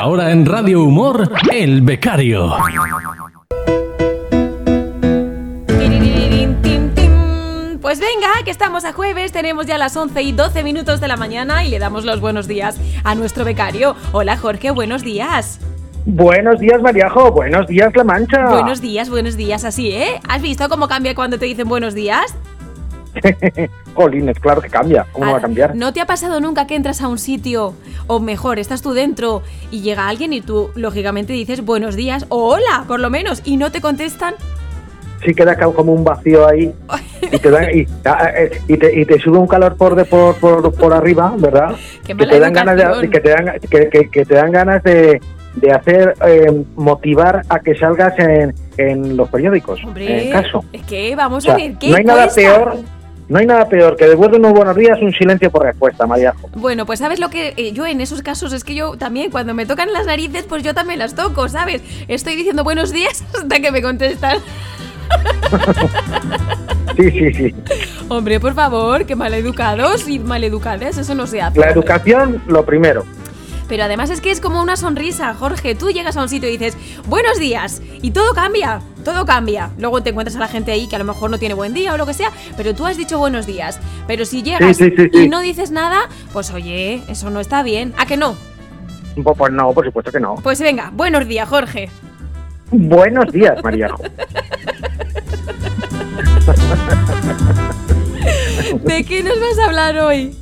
Ahora en Radio Humor, El Becario. Pues venga, que estamos a jueves, tenemos ya las 11 y 12 minutos de la mañana y le damos los buenos días a nuestro becario. Hola Jorge, buenos días. Buenos días, Mariajo. Buenos días, La Mancha. Buenos días, buenos días, así, ¿eh? ¿Has visto cómo cambia cuando te dicen buenos días? Jolines, claro que cambia. ¿Cómo no va a Ah, cambiar? ¿No te ha pasado nunca que entras a un sitio, o mejor, estás tú dentro y llega alguien y tú, lógicamente, dices buenos días o hola, por lo menos, y no te contestan? Sí queda como un vacío ahí y te, da- y, ah, y te, y te sube un calor por, de, por, por, por arriba, ¿verdad? Qué que te dan ganas de, que te dan, que, que- que te dan ganas de, de hacer eh, motivar a que salgas en, en los periódicos. Hombre, En caso. es que vamos O sea, a ver, ¿qué no hay nada peor. No hay nada peor que después de unos buenos días un silencio por respuesta, Mariajo. Bueno, pues sabes lo que eh, yo en esos casos es que yo también cuando me tocan las narices, pues yo también las toco, ¿sabes? Estoy diciendo buenos días hasta que me contestan. Sí, sí, sí. Hombre, por favor, que maleducados y maleducadas, eso no se hace. La educación, lo primero. Pero además es que es como una sonrisa, Jorge. Tú llegas a un sitio y dices, buenos días, y todo cambia, todo cambia. Luego te encuentras a la gente ahí que a lo mejor no tiene buen día o lo que sea, pero tú has dicho buenos días. Pero si llegas Sí, sí, sí, sí. y no dices nada, pues oye, eso no está bien. ¿A que no? Pues, no, por supuesto que no. Pues venga, buenos días, Jorge. Buenos días, Mariajo. ¿De qué nos vas a hablar hoy?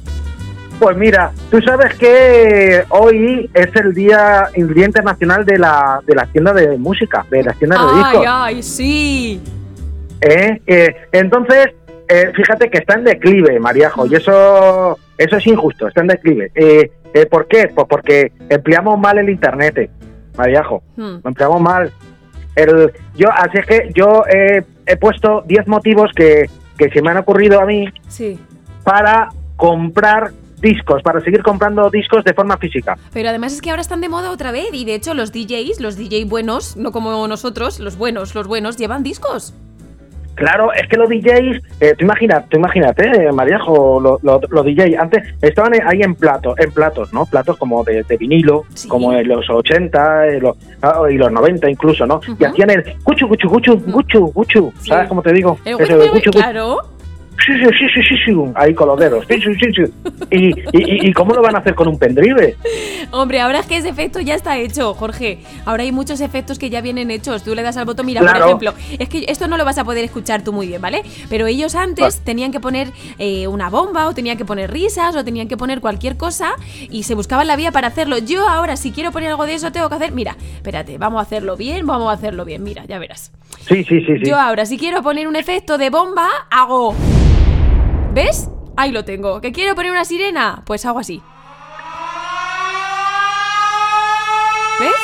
Pues mira, tú sabes que hoy es el día, el día internacional de la, de la tienda de música, de las tiendas de Ay, discos. ay, sí. ¿eh? Eh, entonces, eh, fíjate que está en declive, Mariajo, y eso, eso es injusto, está en declive. Eh, eh, ¿Por qué? Pues porque empleamos mal el internet, Mariajo, Hmm. lo empleamos mal. El, yo, así es que yo eh, he puesto 10 motivos que, que se me han ocurrido a mí Sí. para comprar discos, para seguir comprando discos de forma física. Pero además es que ahora están de moda otra vez y de hecho los DJs, los DJ buenos, no como nosotros, los buenos, los buenos llevan discos. Claro, es que los DJs, eh, tú imaginas, tú imagínate, eh, Mariajo, lo- lo- los DJs antes estaban ahí en platos, en platos, ¿no? Platos como de, de vinilo, Sí. como en los 80 eh, los- ah, y los 90 incluso, ¿no? Y hacían el cuchu, cuchu, cuchu, cuchu, cuchu, Sí. ¿sabes cómo te digo? El Eso de cuchu, cuchu. claro. Sí, sí, sí, sí, sí, ahí con los dedos. Sí, sí, sí, sí. ¿Y, y, y- cómo lo van a hacer con un pendrive? Hombre, ahora es que ese efecto ya está hecho, Jorge. Ahora hay muchos efectos que ya vienen hechos. Tú le das al botón, mira, Claro. por ejemplo, es que esto no lo vas a poder escuchar tú muy bien, ¿vale? Pero ellos antes tenían que poner eh, una bomba o tenían que poner risas o tenían que poner cualquier cosa y se buscaban la vía para hacerlo. Yo ahora, si quiero poner algo de eso, tengo que hacer, mira, espérate, vamos a hacerlo bien, vamos a hacerlo bien, mira, ya verás. Sí, sí, sí, sí. Yo ahora, si quiero poner un efecto de bomba, hago... ¿Ves? Ahí lo tengo. ¿Que quiero poner una sirena? Pues hago así. ¿Ves?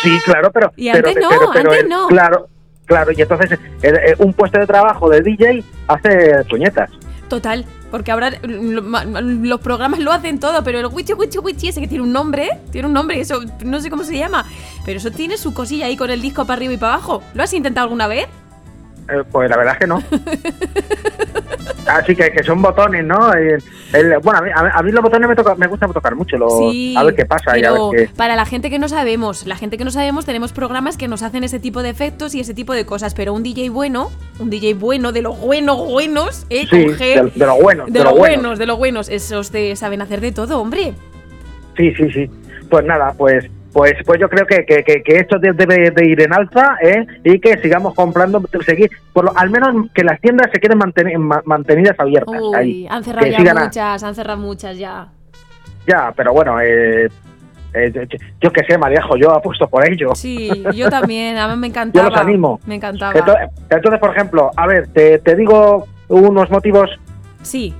Sí, claro, pero. Y pero- antes no, pero- pero antes el- no. Claro, claro, y entonces un puesto de trabajo de DJ hace puñetas. Total, porque ahora los programas lo hacen todo, pero el wichi wichi wichi ese que tiene un nombre, tiene un nombre, eso no sé cómo se llama, pero eso tiene su cosilla ahí con el disco para arriba y para abajo. ¿Lo has intentado alguna vez? Eh, pues la verdad es que no. Así que, que son botones, ¿no? El- el- bueno, a mí, a mí- los botones me, toca, me gusta tocar mucho. Lo, sí. a ver qué pasa. y a ver qué- para la gente que no sabemos, la gente que no sabemos, tenemos programas que nos hacen ese tipo de efectos y ese tipo de cosas, pero un DJ bueno, un DJ bueno, de los buenos, buenos, ¿eh? Sí, Con G, de, de lo bueno. de, los buenos, de los buenos, esos te saben hacer de todo, hombre. Sí, sí, sí. Pues nada, pues pues pues yo creo que, que, que, que esto de- debe de ir en alza ¿eh? y que sigamos comprando, seguir, por lo, al menos que las tiendas se queden manteni- ma- mantenidas abiertas. Uy, ahí. han cerrado Que ya a- muchas, han cerrado muchas ya. Ya, pero bueno, eh, eh, yo, yo qué sé, Mariajo, yo apuesto por ello. Sí, yo también, a mí me encantaba. Yo los animo. Me encantaba. Entonces, entonces, por ejemplo, a ver, te, te digo unos motivos. Sí,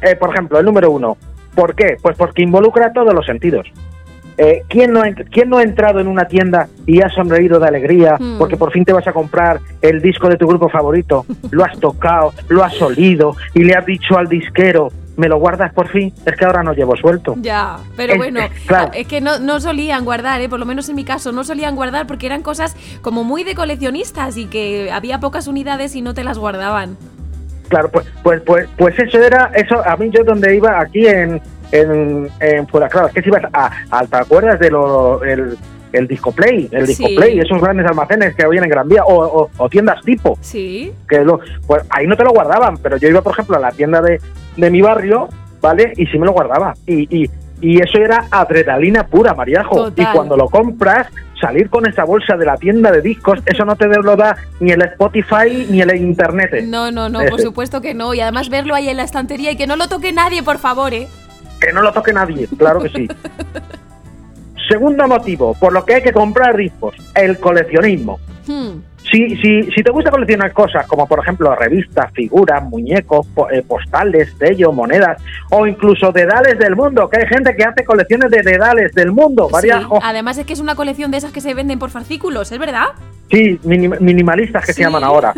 Eh, por ejemplo, el número uno. ¿Por qué? Pues porque involucra todos los sentidos. Eh, ¿quién, no ha, ent- ¿Quién no ha entrado en una tienda y ha sonreído de alegría Hmm. porque por fin te vas a comprar el disco de tu grupo favorito? Lo has tocado, lo has olido y le has dicho al disquero, ¿me lo guardas por fin? Es que ahora no llevo suelto. ya. Pero Es- bueno, claro. es que no, no solían guardar, ¿eh? por lo menos en mi caso, no solían guardar porque eran cosas como muy de coleccionistas y que había pocas unidades y no te las guardaban. Claro, pues, pues, pues, pues eso era, eso a mí yo donde iba aquí en, en, en Fuenlabrada, es que si ibas a, a- ¿te acuerdas de lo, el, el Disco Play? El Disco Sí. Play, esos grandes almacenes que había en Gran Vía, o, o- o tiendas tipo, Sí. que lo, pues ahí no te lo guardaban, pero yo iba, por ejemplo, a la tienda de, de mi barrio, ¿vale? Y sí me lo guardaba. Y, y, y eso era adrenalina pura, Mariajo. Total. Y cuando lo compras, salir con esa bolsa de la tienda de discos, eso no te lo da ni el Spotify ni el Internet. No, no, no, por supuesto que no. Y además verlo ahí en la estantería y que no lo toque nadie, por favor, ¿eh? Que no lo toque nadie, claro que sí. Segundo motivo, por lo que hay que comprar discos, el coleccionismo. Hmm. Si, si, si te gusta coleccionar cosas como por ejemplo revistas, figuras, muñecos, eh, postales, sellos, monedas o incluso dedales del mundo, que hay gente que hace colecciones de dedales del mundo, Sí. Además es que es una colección de esas que se venden por fascículos, ¿es verdad? Sí, minim- minimalistas que Sí. se llaman ahora.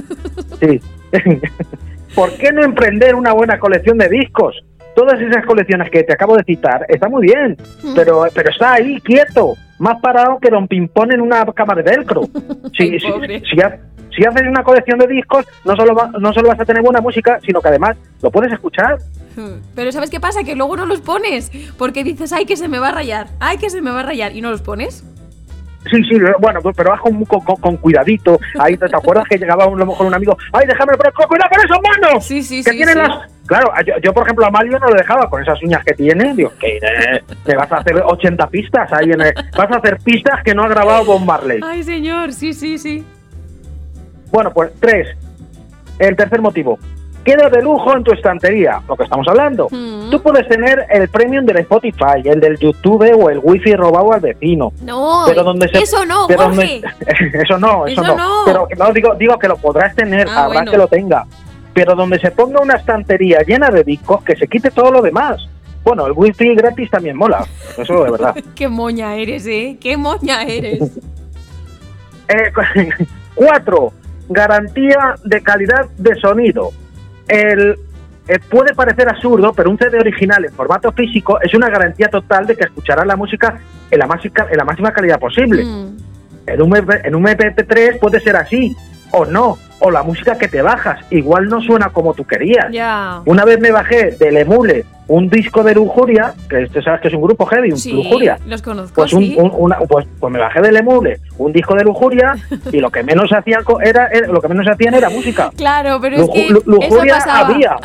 Sí. ¿Por qué no emprender una buena colección de discos? Todas esas colecciones que te acabo de citar está muy bien, Mm. pero, pero está ahí quieto, más parado que Don Pimpón en una cama de velcro. Si, Ay, si, pobre. si ha- si haces una colección de discos, no solo, va- no solo vas a tener buena música, sino que además lo puedes escuchar. Hmm. Pero ¿sabes qué pasa? Que luego no los pones. Porque dices, ay, que se me va a rayar. Ay, que se me va a rayar. Y no los pones. Sí, sí, bueno, pero vas con, con, con- cuidadito. Ahí te, acuerdas que llegaba a lo mejor un amigo, ay, déjame, pero cuidado con esos manos. Sí, sí, que sí, tienen sí. las. Claro, yo, yo, por ejemplo a Mario no lo dejaba con esas uñas que tiene. Digo, que eh, te vas a hacer 80 pistas ahí en el- Vas a hacer pistas que no ha grabado Bob Marley. Ay, señor, sí, sí, sí. Bueno, pues tres. El tercer motivo. Queda de lujo en tu estantería, lo que estamos hablando. Mm. Tú puedes tener el premium del Spotify, el del YouTube o el wifi robado al vecino. No, pero donde se, eso no, pero Jorge. donde- eso no, eso, Eso no. no. Pero no digo, digo que lo podrás tener, Ah, habrá bueno. que lo tenga. Pero donde se ponga una estantería llena de discos, que se quite todo lo demás. Bueno, el wifi gratis también mola, eso de verdad. Qué moña eres, ¿eh? Qué moña eres. Eh, cuatro, garantía de calidad de sonido. El, eh, puede parecer absurdo, pero un CD original en formato físico es una garantía total de que escucharás la música en la máxima, en la máxima calidad posible. Mm. En un, en un MP3 puede ser así, o no, o la música que te bajas, igual no suena como tú querías. Una vez me bajé del Emule un disco de Lujuria, que tú sabes que es un grupo heavy, un Sí, Lujuria. los conozco, Pues, un- sí. un- una- pues, pues me bajé del Emule un disco de Lujuria y lo que menos hacían era, era- lo que menos hacían era música. Claro, pero es que lu- lujuria eso había.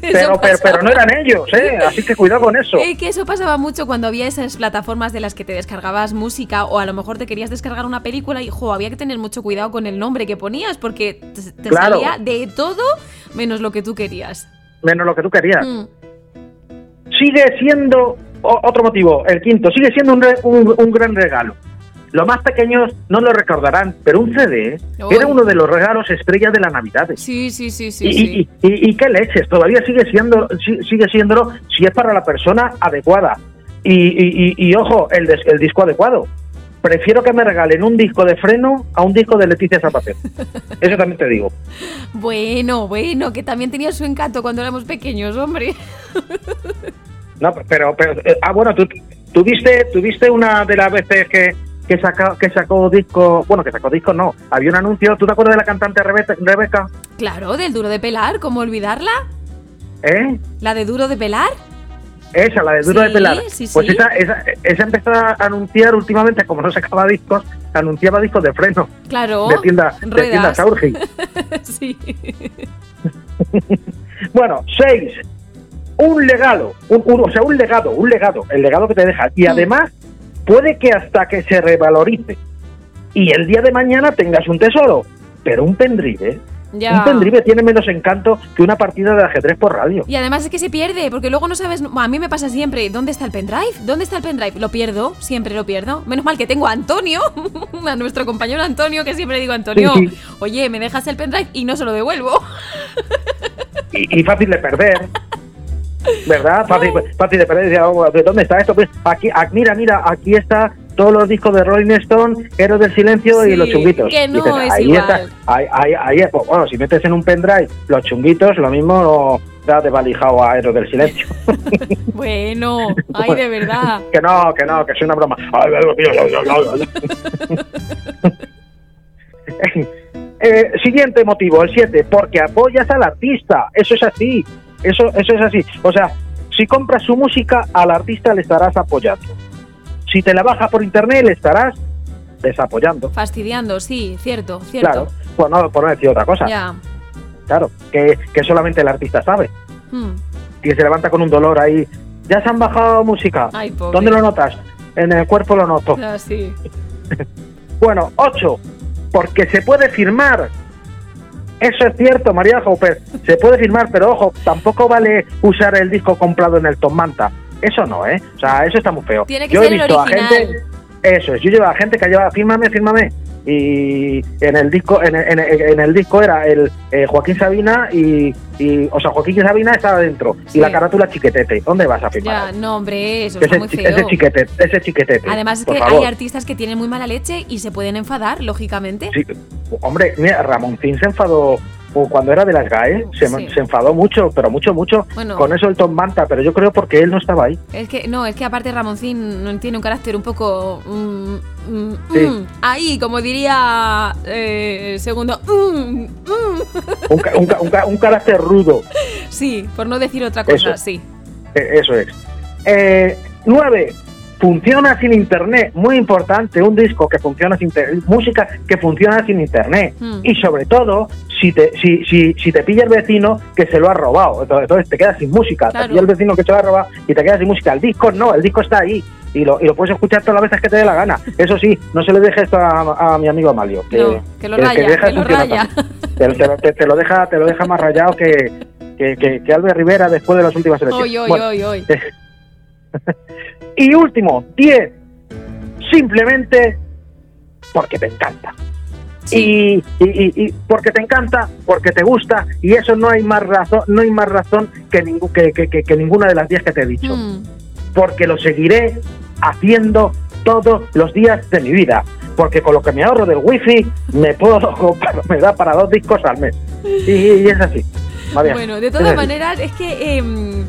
Pero, pero, pero pasaba. no eran ellos, ¿eh? Así que cuidado con eso. Eh, que eso pasaba mucho cuando había esas plataformas de las que te descargabas música o a lo mejor te querías descargar una película y jo, había que tener mucho cuidado con el nombre que ponías porque te, te Claro. salía de todo menos lo que tú querías. Menos lo que tú querías. Mm. sigue siendo o- otro motivo, el quinto, sigue siendo un, re- un- un gran regalo. Los más pequeños no lo recordarán, pero un CD Uy. era uno de los regalos estrellas de las Navidades. Sí, sí, sí, sí, y, sí. y- y- y qué leches, todavía sigue siendo si- sigue siéndolo si es para la persona adecuada. Y, y- y- y, ojo, el, des- el disco adecuado. Prefiero que me regalen un disco de freno a un disco de Leticia Sabater. Eso también te digo. Bueno, bueno, que también tenía su encanto cuando éramos pequeños, hombre. No, pero, pero eh, ah, bueno, tú tuviste, tuviste una de las veces que, que, saca, que sacó disco, bueno, que sacó disco, no, había un anuncio, ¿tú te acuerdas de la cantante Rebeca? Claro, del duro de pelar, ¿cómo olvidarla? ¿Eh? ¿La de duro de pelar? Esa, la de Duro Sí, de Pelar. sí, pues sí. Esa, esa, esa empezó a anunciar últimamente, como no sacaba discos, anunciaba discos de freno, Claro. de tienda, de tienda. Saurgi. sí. Bueno, seis, un legado, un, un- o sea, un legado, un legado, el legado que te deja. Y Mm. Puede que hasta que se revalorice y el día de mañana tengas un tesoro, pero un pendrive, Ya. un pendrive tiene menos encanto que una partida de ajedrez por radio. Y además es que se pierde, porque luego no sabes. A mí me pasa siempre. ¿Dónde está el pendrive? ¿Dónde está el pendrive? Lo pierdo, siempre lo pierdo. Menos mal que tengo a Antonio, a nuestro compañero Antonio, que siempre digo, Antonio, Sí, sí. oye, me dejas el pendrive y no se lo devuelvo. Y, y fácil de perder. ¿Verdad? Fácil, fácil de. Decía, oh, ¿de ¿Dónde está esto? Pues aquí, ah, mira, mira, aquí está todos los discos de Rolling Stone, Héroes del Silencio Sí, y los chunguitos. que no Dices, es ahí igual. Está, ahí, ahí, ahí es. Pues, bueno, si metes en un pendrive los chunguitos, lo mismo no da de valijado a Héroes del Silencio. bueno, ay, de verdad. que no, que no, que es una broma. Eh, siguiente motivo, el 7, porque apoyas al artista. Eso es así. Eso, eso es así. O sea, si compras su música, al artista le estarás apoyando. Si te la bajas por internet, le estarás desapoyando. Fastidiando, sí, cierto, cierto. Claro, por no, por no decir otra cosa. Ya. Claro, que, que solamente el artista sabe. Hmm. Y se levanta con un dolor ahí. Ya se han bajado música. Ay. ¿Dónde lo notas? En el cuerpo lo noto. Sí. Bueno, ocho, porque se puede firmar. Eso es cierto, María Hopper. Se puede firmar, pero ojo, tampoco vale usar el disco comprado en el Tom Manta. Eso no, ¿eh? O sea, eso está muy feo. Tiene que yo ser he el visto a gente. Eso es, yo llevo a gente que ha llevado, fírmame, fírmame. Y en el disco, en, en- en el disco era el eh, Joaquín Sabina y, y, o sea, Joaquín Sabina estaba dentro Sí. y la carátula chiquetete. ¿Dónde vas a firmar? Ya, no, hombre, eso está ese, muy feo. ese chiquetete, ese chiquetete. Además es que favor. hay artistas que tienen muy mala leche y se pueden enfadar, lógicamente. Sí, hombre, mira, Ramoncín se enfadó cuando era de las GAE, se, Sí. se enfadó mucho, pero mucho, mucho Bueno. con eso el Tom Manta, pero yo creo porque él no estaba ahí. Es que, no, es que aparte Ramoncín tiene un carácter un poco... mm, mm, Sí. mm, ahí, como diría eh, el segundo... mm. Un, ca- un ca- un ca- un carácter rudo, Sí, por no decir otra cosa, Eso. sí. eh, eso es. Eh, nueve, funciona sin internet, muy importante, un disco que funciona sin música que funciona sin internet. Y sobre todo, si te, si, si, si te pilla el vecino que se lo ha robado, entonces, entonces te quedas sin música, Claro. te pilla el vecino que se lo ha robado y te quedas sin música. El disco no, el disco está ahí. Y lo, y lo puedes escuchar todas las veces que te dé la gana. Eso sí, no se le deje esto a, a mi amigo Amalio. Que, No, que lo raya, deja que lo raya. Te, te lo- te- te lo deja, te lo deja más rayado que, que, Albert Rivera después de las últimas elecciones. Hoy, hoy, Bueno, hoy, hoy. y último, 10. Simplemente porque te encanta. Sí. Y, y, y- porque te encanta, porque te gusta, y eso no hay más razón, no hay más razón que, ningú- que, que- que- que ninguna de las 10 que te he dicho. Mm, Porque lo seguiré haciendo todos los días de mi vida. Porque con lo que me ahorro del wifi me puedo comprar- me da para dos discos al mes. Y, y es así. Bueno, de todas maneras, es que em,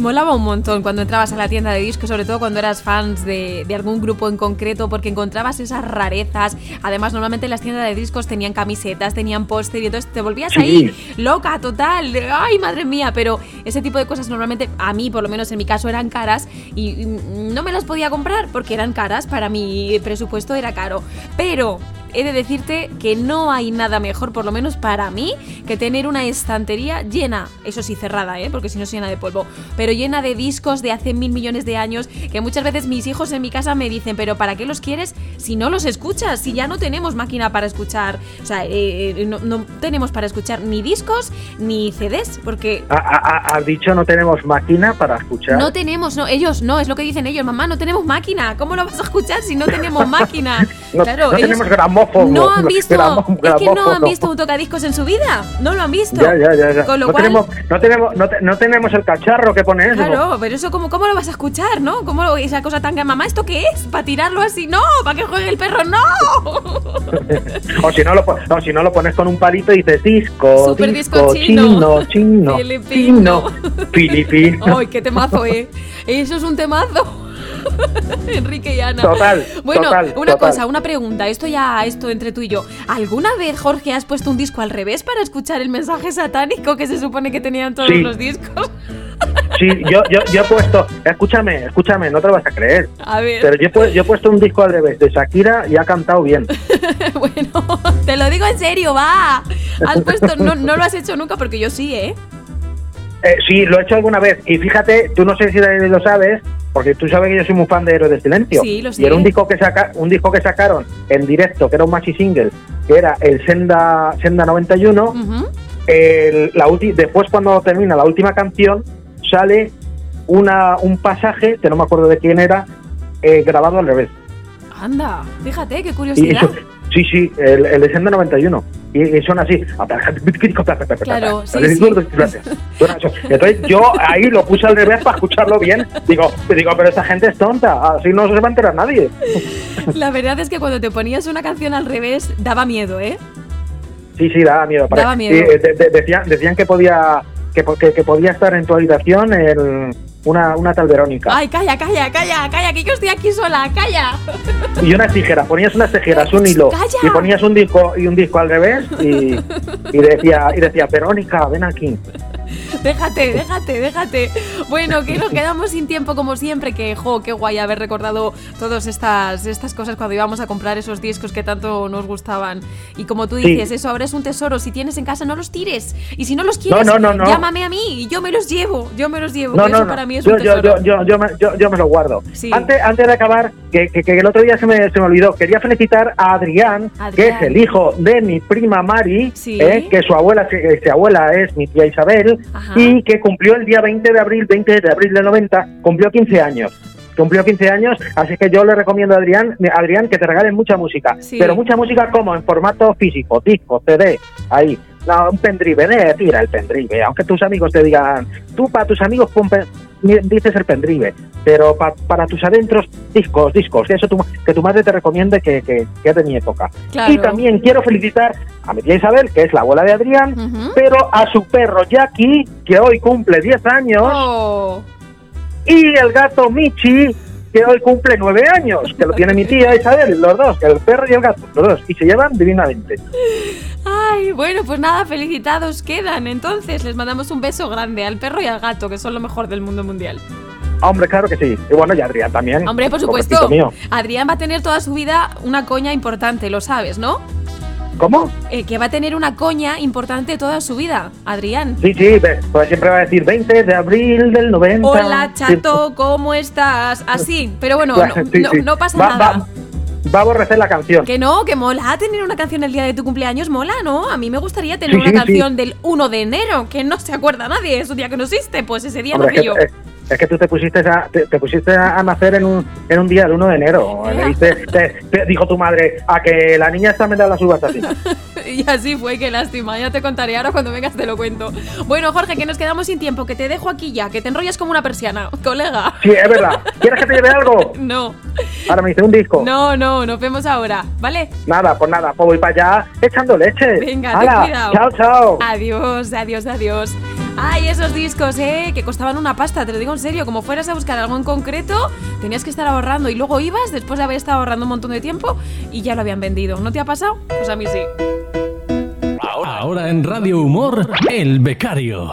molaba un montón cuando entrabas a la tienda de discos, sobre todo cuando eras fans de, de algún grupo en concreto, porque encontrabas esas rarezas. Además, normalmente las tiendas de discos tenían camisetas, tenían póster y entonces te volvías Sí. ahí loca, total. de, Ay, madre mía, pero ese tipo de cosas normalmente, a mí, por lo menos en mi caso, eran caras y no me las podía comprar porque eran caras. Para mi presupuesto era caro. Pero he de decirte que no hay nada mejor, por lo menos para mí, que tener una estantería llena, eso sí cerrada, ¿eh? porque si no se llena de polvo, pero llena de discos de hace mil millones de años, que muchas veces mis hijos en mi casa me dicen, pero ¿para qué los quieres si no los escuchas? Si ya no tenemos máquina para escuchar, o sea, eh, eh, no, no tenemos para escuchar ni discos ni CDs, porque... Ha- ha- ha- Has dicho no tenemos máquina para escuchar. No tenemos, no, ellos no, es lo que dicen ellos, mamá, no tenemos máquina, ¿cómo lo vas a escuchar si no tenemos máquina? No- claro, no ellos tenemos gramófono. no han visto, gramo- es que no han gramófono. visto un tocadiscos en su vida, no lo han visto. Ya, ya, ya. ya. Con lo no, cual, tenemos, no, tenemos, no, te- no tenemos el cacharro que pone eso. claro, pero eso cómo, cómo lo vas a escuchar, ¿no? ¿Cómo lo- esa cosa tan mamá, ¿esto qué es? ¿Para tirarlo así? No, ¿para que juegue el perro? No. O si no lo, o si no lo pones con un palito y dices disco, Super disco, disco chino. chino, chino, Filipino. filipino. Ay, qué temazo, eh. Eso es un temazo. Enrique y Ana. Total, Bueno, total, una total. cosa, una pregunta. Esto ya, esto entre tú y yo. ¿Alguna vez, Jorge, has puesto un disco al revés para escuchar el mensaje satánico que se supone que tenían todos Sí. los discos? Sí, yo, yo, yo he puesto, escúchame, escúchame, no te lo vas a creer. A ver. Pero yo, yo he puesto un disco al revés de Shakira y ha cantado bien. bueno, te lo digo en serio, va. Has puesto, no, no lo has hecho nunca porque yo sí, ¿eh? Eh, sí, lo he hecho alguna vez. Y fíjate, tú no sé si lo sabes, porque tú sabes que yo soy muy fan de Héroes del Silencio. Sí, lo sé. Y era un disco que saca, un disco que sacaron en directo, que era un maxi single, que era el Senda, Senda 91. Ujú. El- la ulti- después cuando termina la última canción, sale una, un pasaje, que no me acuerdo de quién era, eh, grabado al revés. Anda, fíjate, qué curiosidad. Sí, sí, el, el de Senda 91. Y, y suena así. Claro, sí. Entonces yo ahí lo puse al revés para escucharlo bien. Digo, digo, pero esta gente es tonta, así no se va a enterar nadie. La verdad es que cuando te ponías una canción al revés, daba miedo, ¿eh? Sí, sí, daba miedo. Daba miedo. y, eh, de- de- decían, decían que podía que, que, que podía estar en tu habitación el- una, una tal Verónica. Ay, calla, calla, calla, calla, que yo estoy aquí sola, calla. Y unas tijeras, ponías unas tijeras, un hilo, ¡Calla! y ponías un disco y un disco al revés y, y decía, y decía, Verónica, ven aquí. Déjate, déjate, déjate. Bueno, que nos quedamos sin tiempo como siempre, que jo, qué guay haber recordado todas estas, estas cosas cuando íbamos a comprar esos discos que tanto nos gustaban. Y como tú Sí. dices, eso ahora es un tesoro. Si tienes en casa, no los tires. Y si no los quieres, no, no, no. llámame a mí y yo me los llevo. Yo me los llevo. No, que no, eso no. para mí es yo, un tesoro. yo, yo, yo, me, yo, yo me lo guardo. Sí. Antes, antes de acabar, que, que, que el otro día se me, se me olvidó, quería felicitar a Adrián, Adrián. que es el hijo de mi prima Mari, Sí. eh, que su abuela, que su abuela es mi tía Isabel, Ajá. y que cumplió el día 20 de abril, 20 de abril del 90, cumplió 15 años. Cumplió 15 años, así que yo le recomiendo a Adrián, Adrián que te regalen mucha música. Sí. Pero mucha música como en formato físico, disco, CD, ahí. No, un pendrive, eh, tira el pendrive, aunque tus amigos te digan, tú para tus amigos pon dices el pendrive, pero pa- para tus adentros, discos, discos, que eso tu, que tu madre te recomiende que, que, que es de mi época. Claro. Y también quiero felicitar a mi tía Isabel, que es la abuela de Adrián, pero a su perro Jackie, que hoy cumple 10 años, Oh. y el gato Michi, que hoy cumple 9 años, que lo tiene mi tía Isabel, los dos, el perro y el gato, los dos, y se llevan divinamente. Ay, bueno, pues nada, felicitados quedan. Entonces, les mandamos un beso grande al perro y al gato, que son lo mejor del mundo mundial. Hombre, claro que sí. Y bueno, y Adrián también. Hombre, por supuesto. mío. Adrián va a tener toda su vida una coña importante, lo sabes, ¿no? ¿Cómo? Eh, que va a tener una coña importante toda su vida, Adrián. Sí, sí, pues siempre va a decir 20 de abril del 90. Hola, chato, ¿cómo estás? Así, pero bueno, no, Sí, no- sí. no pasa Va- nada. Va, va a aborrecer la canción. Que no, que mola tener una canción el día de tu cumpleaños, mola, ¿no? A mí me gustaría tener Sí, una sí, canción del 1 de enero, que no se acuerda nadie, es un día que no existe, pues ese día Hombre, nací es, yo. es- es que tú te pusiste a, te, te pusiste a nacer en un, en un día del 1 de enero. Te- te dijo tu madre a que la niña está metida en las uvas así. Y así fue, qué lástima. Ya te contaré ahora cuando vengas te lo cuento. Bueno, Jorge, que nos quedamos sin tiempo, que te dejo aquí ya, que te enrollas como una persiana, colega. Sí, es verdad. ¿Quieres que te lleve algo? No, Ahora me dice un disco. no, no, nos vemos ahora, ¿vale? Nada, pues nada, pues voy para allá echando leche. Venga, ten cuidado. Chao, chao. Adiós, adiós, adiós. Ay, esos discos, ¿eh? Que costaban una pasta, te lo digo en serio. Como fueras a buscar algo en concreto, tenías que estar ahorrando y luego ibas después de haber estado ahorrando un montón de tiempo y ya lo habían vendido. ¿No te ha pasado? Pues a mí sí. Ahora en Radio Humor, El Becario.